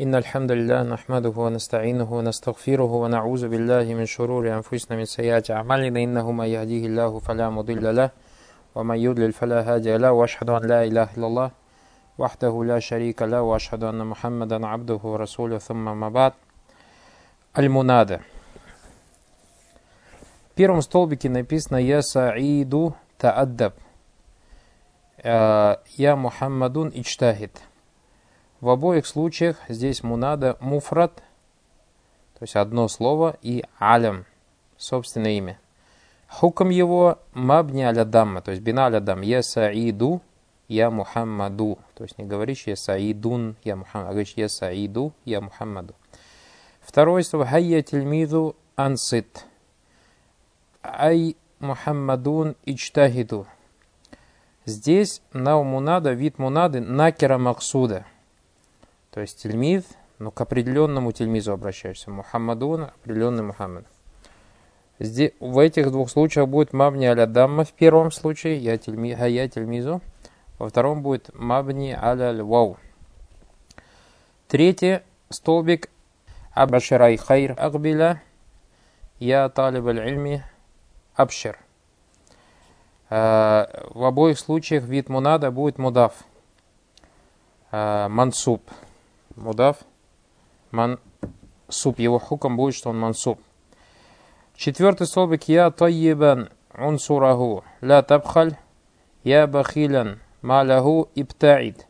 إن الحمد لله نحمده ونستعينه ونستغفره ونعوذ بالله من شرور أنفسنا من سيئات أعمالنا إنه من يهديه الله فلا مضل له ومن يضلل فلا هادي له وأشهد أن لا إله إلا الله وحده لا شريك له وأشهد أن محمدا عبده ورسوله ثم ما بعد المنادى В первом столбике написано «Я Саиду тааддаб». Э, «Я Мухаммадун ичтахид». В обоих случаях здесь мунада муфрат, то есть одно слово, и алям, собственное имя. Хукам его мабни аля дамма, то есть бина аля дам. Я саиду, я Мухаммаду. То есть не говоришь я саидун, я Мухаммад, а говоришь я саиду, я Мухаммаду. Второе слово хайя тельмиду ансит. Ай Мухаммадун ичтахиду. Здесь на мунада, вид мунады накера максуда – то есть тельмид, но к определенному тельмизу обращаешься. Мухаммадун, определенный Мухаммад. Здесь, в этих двух случаях будет мабни аля дамма в первом случае, я, тельми, а я тельмизу. Во втором будет мабни аля вау. Третий столбик абаширай хайр агбиля я талиб аль-ильми абшир. Э, в обоих случаях вид мунада будет мудав. Э, мансуб мудав, мансуб. Его хуком будет, что он мансуб. Четвертый столбик. Я тайибан унсураху ля табхаль. Я бахилян маляху ибтаид.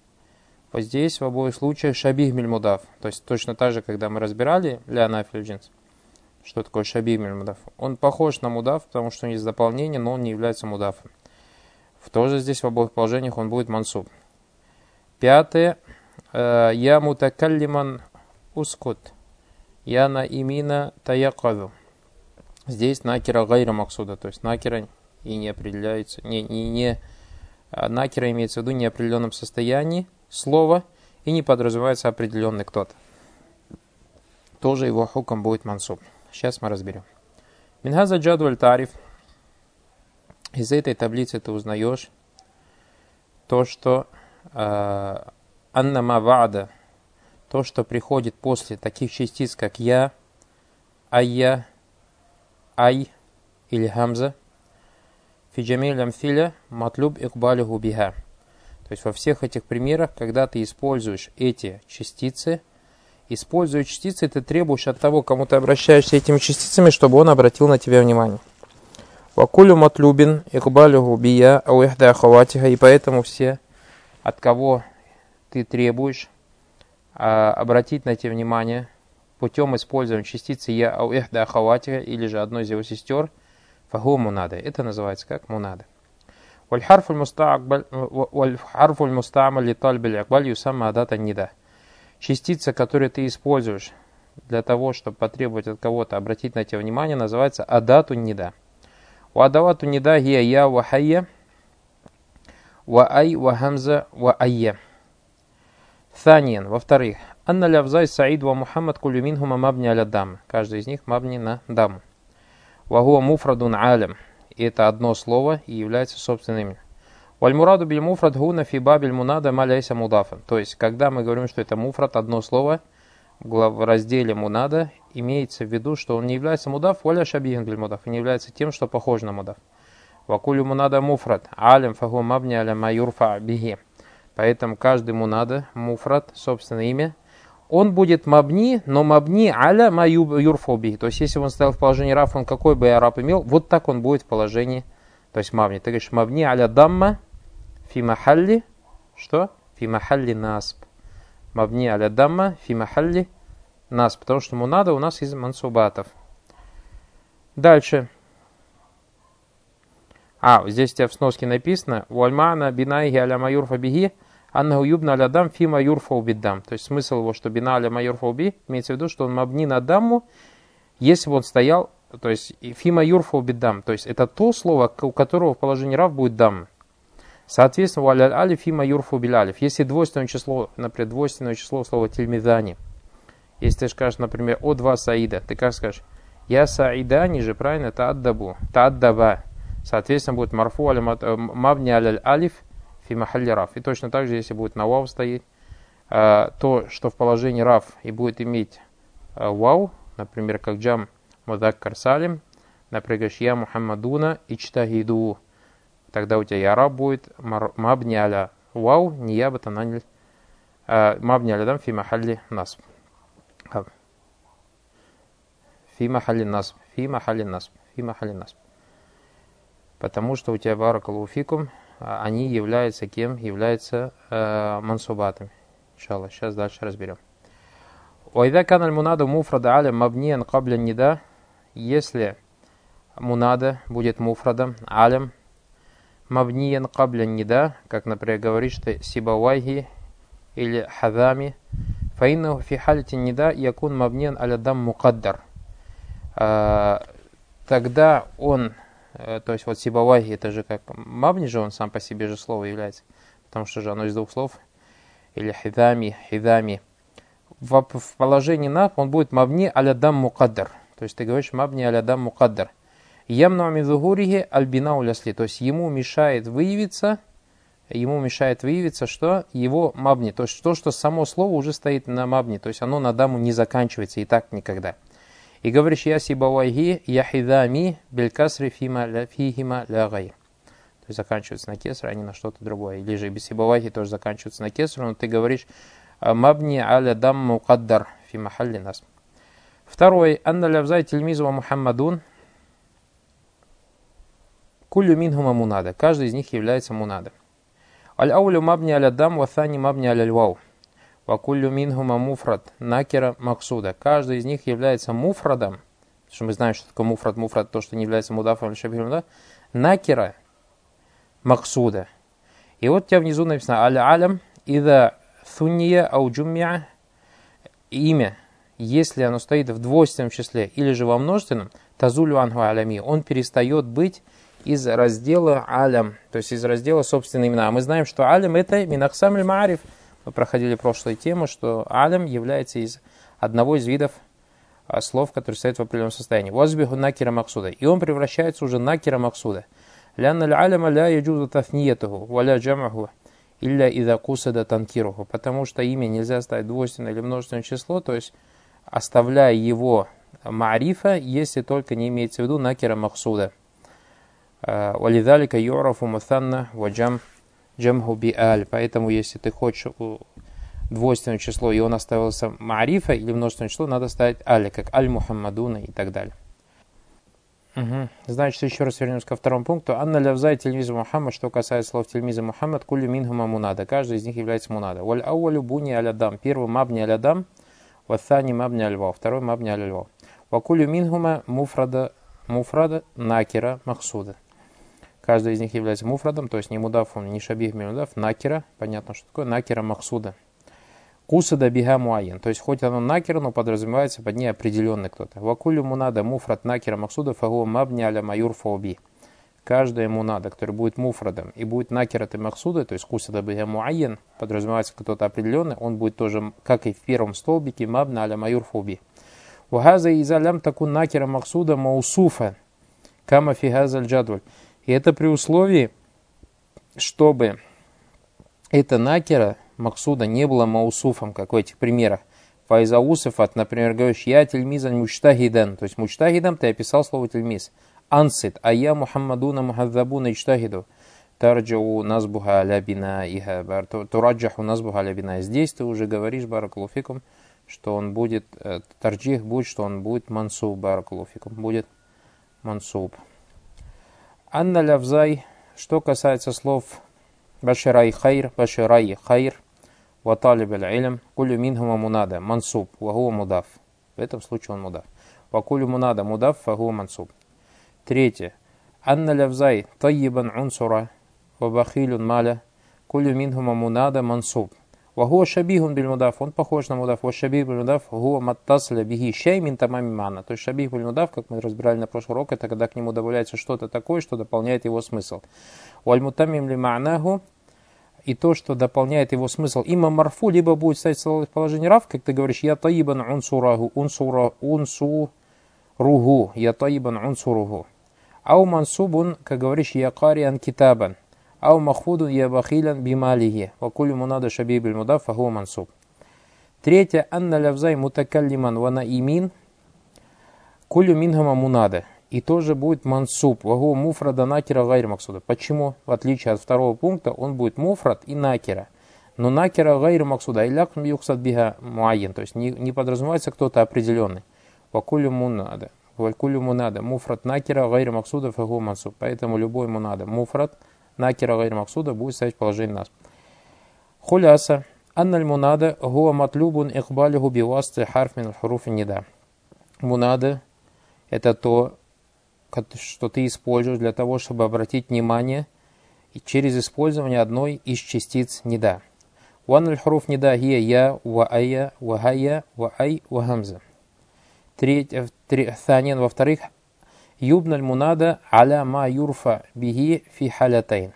Вот здесь в обоих случаях шабих мудав. То есть точно так же, когда мы разбирали ля нафиль джинс. Что такое шабих мудав? Он похож на мудав, потому что он есть дополнение, но он не является мудафом. В тоже здесь в обоих положениях он будет мансуб. Пятое. Э, я мутакаллиман ускут. Я на имина таякаду. Здесь накера гайра максуда, то есть накера и не определяется, не, не, не, а накера имеется в виду неопределенном состоянии слова и не подразумевается определенный кто-то. Тоже его хуком будет мансуб. Сейчас мы разберем. Минхаза джадваль тариф. Из этой таблицы ты узнаешь то, что э, аннама ва'да, то, что приходит после таких частиц, как я, айя, ай или хамза, фиджамиль амфиля матлуб икбалиху биха. То есть во всех этих примерах, когда ты используешь эти частицы, используя частицы, ты требуешь от того, кому ты обращаешься этими частицами, чтобы он обратил на тебя внимание. Вакулю матлюбин икбалиху бия ауихда ахаватиха, и поэтому все, от кого ты требуешь а, обратить на тебя внимание путем использования частицы я ау эхда ахаватиха или же одной из его сестер фаху мунада. Это называется как мунада. والحرف المستعمل والحرف المستعمل لطلب الإقبال يسمى أداة النداء. Частица, которую ты используешь для того, чтобы потребовать от кого-то обратить на тебя внимание, называется адату нида. У адавату нида гия я ва хайя, ва ай ва хамза ва айя. Саниен. Во-вторых, Анна Лявзай Саид ва Мухаммад Кулюминхума мабни аля дам. Каждый из них мабни на даму. Вагуа муфрадун алям. И это одно слово и является собственным именем. Вальмураду биль муфрад гуна фи бабиль мунада маляйса мудафа. То есть, когда мы говорим, что это муфрад, одно слово, в разделе мунада, имеется в виду, что он не является мудаф, валя шабихин биль мудаф, и не является тем, что похоже на мудаф. Вакулю мунада муфрад, алям фагу мабни аля майюрфа бихи. Поэтому каждому надо муфрат, собственное имя. Он будет мабни, но мабни аля маю юрфоби. То есть, если он стоял в положении раф, он какой бы араб имел, вот так он будет в положении, то есть мабни. Ты говоришь, мабни аля дамма фи махалли, что? Фи махалли насб. Мабни аля дамма фи махалли насб. Потому что ему надо у нас из мансубатов. Дальше. А, здесь у тебя в сноске написано «Вальмана бинайхи аля майюрфа биги, аннаху юбна аля дам фи майюрфа убиддам». То есть смысл его, что бина аля майюрфа уби, имеется в виду, что он мабни на дамму, если бы он стоял, то есть фи майюрфа убиддам. То есть это то слово, у которого в положении рав будет дам. Соответственно, валя али фи майюрфа убилялев. Если двойственное число, например, двойственное число слова тельмидани, если ты скажешь, например, о два саида, ты как скажешь? Я саидани же, правильно, это аддабу, та аддаба. Соответственно, будет марфу аль мабни аль алиф фи махалли раф. И точно так же, если будет на вау стоит, э, то, что в положении раф и будет иметь э, вау, например, как джам мудаккар салим, например, я Мухаммадуна ичтагиду, тогда у тебя яраб будет мабни вау, не я бы тананиль, мабни аля дам фи махалли насб. Фи махалли насб, фи махалли насб, фи махалли насб. Потому что у тебя баракалуфикум, они являются кем? Являются э, мансубатами. Иншаллах, сейчас дальше разберем. Уайда каналь мунаду муфрада аля мабниен кабля нида, если мунада будет муфрадом, алям, мабниен кабля нида, как, например, говоришь ты сибавайги или хадами, фаиннаху фи халити нида якун мабниен аля дам мукаддар. Тогда он, то есть вот сибавайги, это же как мабни же он сам по себе же слово является, потому что же оно из двух слов, или хидами, хидами. В, в положении на он будет мабни аля дам мукаддар. То есть ты говоришь мабни аля дам мукаддар. Ямну амидугурихи альбина улясли. То есть ему мешает выявиться, ему мешает выявиться, что его мабни, то есть то, что само слово уже стоит на мабни, то есть оно на даму не заканчивается и так никогда. И говоришь, я сибавайги, я хидами, белькасри фима фихима ля гайр. То есть заканчивается на кесар, а не на что-то другое. Или же бисибавайги тоже заканчивается на кесар, но ты говоришь, мабни аля дам мукаддар фи махалли нас. Второй, анна лявзай тельмизу Мухаммадун, Кулю минхума мунада. Каждый из них является мунада. Аль-аулю мабни аля дам, ваthani мабни аля львау. Вакулю минхума муфрад, накера максуда. Каждый из них является муфрадом. Потому что мы знаем, что такое муфрад. Муфрад то, что не является мудафом или шабихом. Да? Накера максуда. И вот у тебя внизу написано аль-алям, ида thunния ауджуммиа, имя, если оно стоит в двойственном числе или же во множественном, тазулю ангу алями, он перестает быть из раздела алям, то есть из раздела собственные имена. А мы знаем, что алям это минахсам маариф. Мы проходили прошлую тему, что алям является из одного из видов а, слов, которые стоят в определенном состоянии. Возбиху накира максуда. И он превращается уже накира максуда. Лянна аляма ля яджузу тафниетуху, валя джамаху, илля ида кусада танкируху. Потому что имя нельзя ставить двойственное или множественное число, то есть оставляя его маарифа, если только не имеется в виду накира максуда. Валидалика юрафу мутанна ваджам джамху би аль. Поэтому, если ты хочешь двойственное число, и он оставился марифа или множественное число, надо ставить аль, как аль Мухаммадуна и так далее. Угу. Значит, еще раз вернемся ко второму пункту. Анна лявзай тельмиза Мухаммад, что касается слов тельмиза Мухаммад, кули минхума мунада. Каждый из них является мунада. Валь ауалю буни алядам. Первый мабни алядам, ваthани мабни альва. Второй мабни аляльва. Вакулю минхума муфрада, муфрада накира махсуда. Каждый из них является муфрадом, то есть не мудафом, не шабих мудав, накера, понятно, что такое, накера максуда. Кусада биха муайен, то есть хоть оно накера, но подразумевается под ней определенный кто-то. Вакулю мунада муфрад накера максуда фагу мабни аля маюр фоби. Каждая мунада, который будет муфрадом и будет накерат и максуда, то есть кусада биха муайен, подразумевается кто-то определенный, он будет тоже, как и в первом столбике, мабна аля маюр фоби. Вахаза изалям такун накера максуда маусуфа, кама фигазаль джадваль. И это при условии, чтобы эта накера Максуда не было маусуфом, как в этих примерах. Файзаусифат, например, говоришь, я тельмизан мучтагидан, то есть мучтагидам ты описал слово тельмиз. Ансит, а я Мухаммадуна Мухаддабуна ичтагиду. Тарджау назбуха алябина иха, тураджаху назбуха алябина. Здесь ты уже говоришь, баракулуфикум, что он будет, э, тарджих будет, что он будет мансуб, баракулуфикум, будет мансуб. Анна лявзай, что касается слов баширай хайр, баширай хайр, ваталиб илм, кулю минхума мунада, мансуб, вахуа мудаф. В этом случае он мудаф. Вакулю мунада мудаф, фахуа мансуб. Третье. Анна лявзай, тайибан унсура, вабахилюн маля, кулю минхума мунада, мансуб. Вахуа шабихун биль мудаф, он похож на мудаф. Вашабих биль мудаф, гуа маттасля биги шей мин тамами мана. То есть шабих биль мудаф, как мы разбирали на прошлый урок, это когда к нему добавляется что-то такое, что дополняет его смысл. Валь мутамим ли ма'наху, и то, что дополняет его смысл. Има марфу, либо будет стоять в положении рав, как ты говоришь, я таибан унсураху, унсура, унсуругу, я таибан унсуругу. Ау мансубун, как говоришь, я кариан китабан. Ау махфудун я бахилян бималихи. Вакулю мунада шабибиль мудаф, фаху мансуб. Третье. Анна лявзай мутакаллиман вана имин. Кулю мингама мунада. И тоже будет мансуб. Вагу муфрада накера гайр максуда. Почему? В отличие от второго пункта, он будет муфрад и накера. Но накера гайр максуда. Иляк юхсад биха муайен. То есть не, не подразумевается кто-то определенный. Вакулю мунада. Валькулю мунада. Муфрат накера гайр максуда фагу мансуб. Поэтому любой мунада. Муфрат накера гайр максуда будет ставить положение нас. Хуляса. Анналь мунада гуа матлюбун ихбалиху бивасты харф мин хуруфи нида. Мунада – это то, что ты используешь для того, чтобы обратить внимание через использование одной из частиц нида. Ван аль хуруф нида гия я, ва ая, ва хая, ва ай, ва хамза. Третье, во-вторых, юбналь мунада аля ма юрфа биги фи халятайн.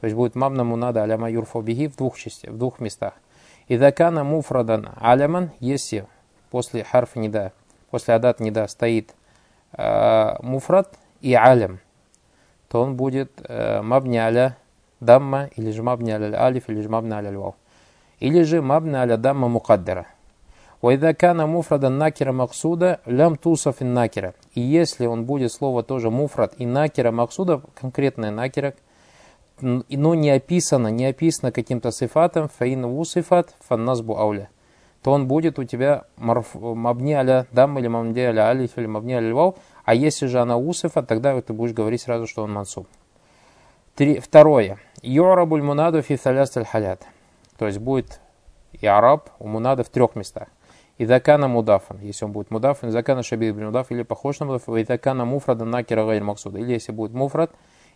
То есть будет мамна мунада аля ма юрфа биги в двух частях, в двух местах. Идакана муфрадан аляман, если после харфа неда, после адат неда стоит э, муфрад и алям, то он будет э, мабни аля дамма, или же мабни аля алиф, или же мабни аля вау. Или же мабни аля дамма мукаддара. Вайда кана муфрада накера максуда лям тусов и накера. И если он будет слово тоже муфрад и накера максуда, конкретное накера, но не описано, не описано каким-то сифатом, фаин усифат, фанназбу ауля, то он будет у тебя марф, мабни аля дам или мабни аля алиф или мабни аля вау, а если же она усифат, тогда ты будешь говорить сразу, что он мансуб. Три, второе. Йорабуль мунаду фи халяст аль халят. То есть будет и араб у мунада в трех местах. И закана мудафан, если он будет мудафан, закана шабиб мудаф, или похож на мудаф, и закана муфрада накира гайр максуда. Или если будет муфрад,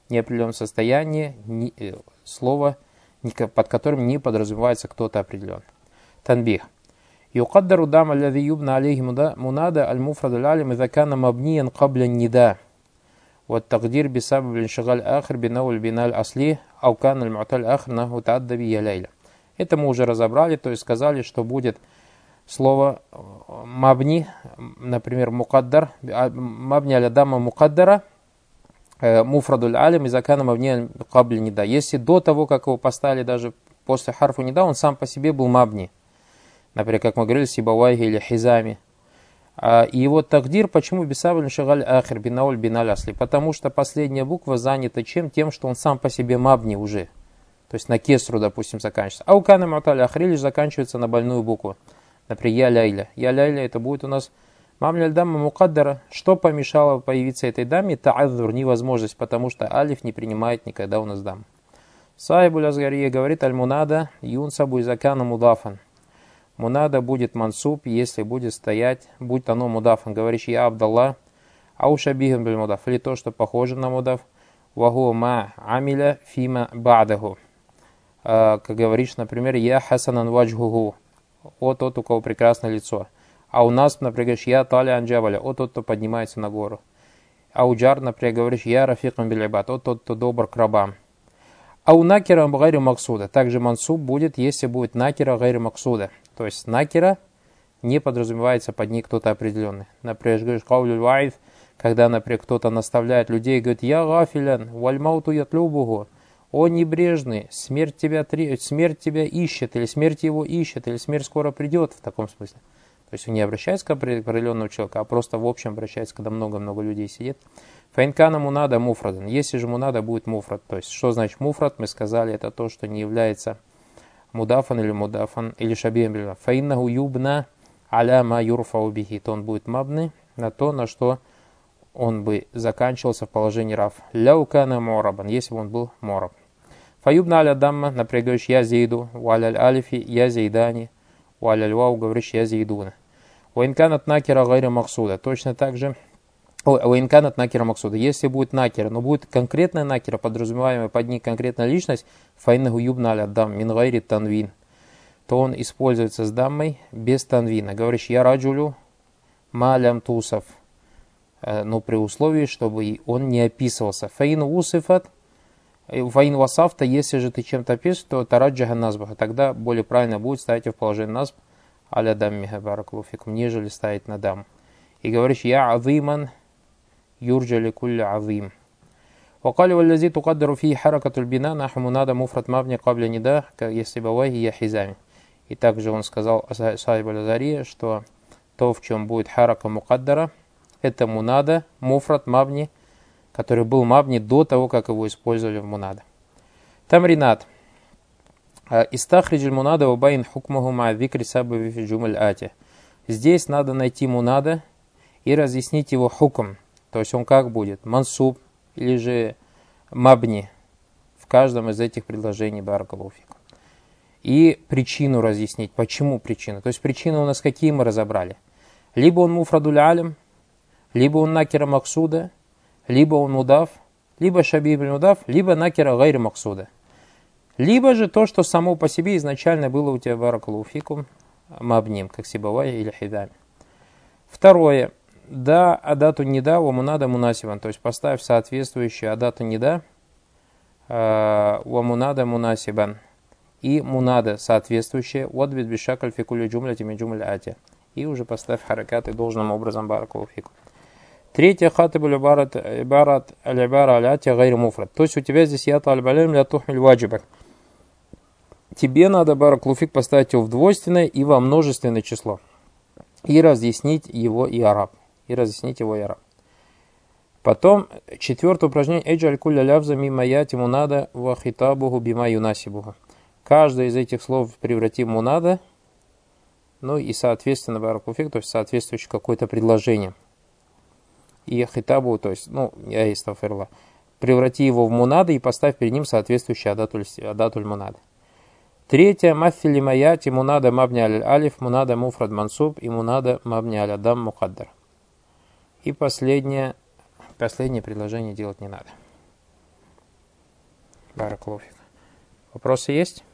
неопределенном состоянии, не, э, слово, под которым не подразумевается кто-то определен. Танбих. يقدر دام الذي يبنى عليه منادى المفرد العالم إذا كان مبنيا قبل النداء والتقدير بسبب الانشغال آخر بنوع البناء الأصلي أو كان المعتل الآخر أنه تعدى به ليلة. Это мы уже разобрали, то есть сказали, что будет слово э, мабни, например, мукаддар, а, мабни аля дама мукаддара – Э, муфрадуль алим и закана мабни кабли неда. Если до того, как его поставили даже после харфу неда, он сам по себе был мабни. Например, как мы говорили, сибавайги или хизами. А, и его тагдир, почему бисавль шагаль ахир бинауль биналь асли? Потому что последняя буква занята чем? Тем, что он сам по себе мабни уже. То есть на кесру, допустим, заканчивается. А у кана муталь ахри лишь заканчивается на больную букву. Например, я ляйля. Я ляйля это будет у нас Мамля дама мукаддара. Что помешало появиться этой даме? Та'адзур, невозможность, потому что алиф не принимает никогда у нас дам. Сайбуль Азгария говорит, аль-мунада юнсабу изакана мудафан. Мунада будет мансуб, если будет стоять, будь оно мудафан. Говоришь, я Абдалла, аушабихам биль мудаф. Или то, что похоже на мудаф. Вагу ма амиля фима бадаху. А, как говоришь, например, я хасанан ваджхугу. О тот, у кого прекрасное лицо. А у нас, например, говоришь, я Таля Анджаваля, о тот, кто поднимается на гору. А у Джар, например, говоришь, я Рафикам Билибат, о тот, кто добр к рабам. А у Накера Гайру Максуда. Также мансуб будет, если будет Накера Гайру Максуда. То есть Накера не подразумевается под ней кто-то определенный. Например, говоришь, Каулю Вайф, когда, например, кто-то наставляет людей, говорит, я гафилян, вальмауту ятлюбугу, о небрежный, смерть тебя, смерть тебя ищет, или смерть его ищет, или смерть скоро придет, в таком смысле. То есть он не обращается к определенному человеку, а просто в общем обращается, когда много-много людей сидит. Файнкана мунада муфрадан. Если же мунада будет муфрад, то есть что значит муфрад, мы сказали, это то, что не является мудафан или мудафан или шабием. Фаиннаху юбна аля ма юрфа убихи. То он будет мабны на то, на что он бы заканчивался в положении раф. Ляукана морабан, если бы он был мораб. Фаюбна аля дамма, например, я зейду, валя алифи, я зейдани, валя вау, говоришь я зейдуна. Уинканат накера гайра максуда. Точно так же Уинканат накера максуда. Если будет накера, но будет конкретная накера, подразумеваемая под ней конкретная личность, файнаху юбна аля дам мин гайри танвин, то он используется с дамой без танвина. Говоришь, я раджулю малям тусов. Э, но при условии, чтобы он не описывался. Фаин усифат, фаин васафта, если же ты чем-то описываешь, то тараджаха назбаха. Тогда более правильно будет ставить в положение назб аля даммиха баракулуфикум, нежели ставить на дам. И говоришь, я азиман юрджа ликулля азим. وقال والذي تقدر فيه حركة البناء نحو منادى مفرد مبني قبل نداء كيسبويه يا حزامي. И также он сказал Сайб аль что то, в чем будет харака мукаддара, это мунада, муфрат, мабни, который был мабни до того, как его использовали в мунада. Тамринат. Истахриджи мунада вабайн хукмаху ма викри фиджумаль ати. Здесь надо найти мунада и разъяснить его хукм. То есть он как будет? Мансуб или же мабни в каждом из этих предложений Баракалуфика. И причину разъяснить. Почему причина? То есть причины у нас какие мы разобрали? Либо он муфрадуль алим, либо он накера максуда, либо он мудав, либо шабиб мудав, либо накера гайр максуда. Либо же то, что само по себе изначально было у тебя баракалуфикум мабним, как сибавая или хидами. Второе. Да, адату не да, вамунада мунасиван. То есть поставь соответствующую адату не да, вамунада мунасибан. И мунада соответствующая, отбит бишакаль фикулю джумля тими джумля ати. И уже поставь харакаты должным образом баракалуфикум. Третье хатыбу ибарат ибарат аль-ибара аляти гайр муфрат. То есть у тебя здесь я талбалим ля тухмиль ваджибак. Тебе надо бараклуфик поставить его в двойственное и во множественное число. И разъяснить его и араб. И разъяснить его и араб. Потом четвертое упражнение. Эджаль кулля лявза мимо яти мунада ва хитабуху бима юнасибуху. Каждое из этих слов превратим мунада, ну и соответственно бараклуфик, то есть соответствующее какое-то предложение и хитабу, то есть, ну, я истафирла, преврати его в мунады и поставь перед ним соответствующий адатуль, адатуль мунады. Третье, мафили маяти мунада мабни аль алиф, мунада муфрад мансуб и мунада мабни аль адам мукаддар. И последнее, последнее предложение делать не надо. Бараклофик. Вопросы есть?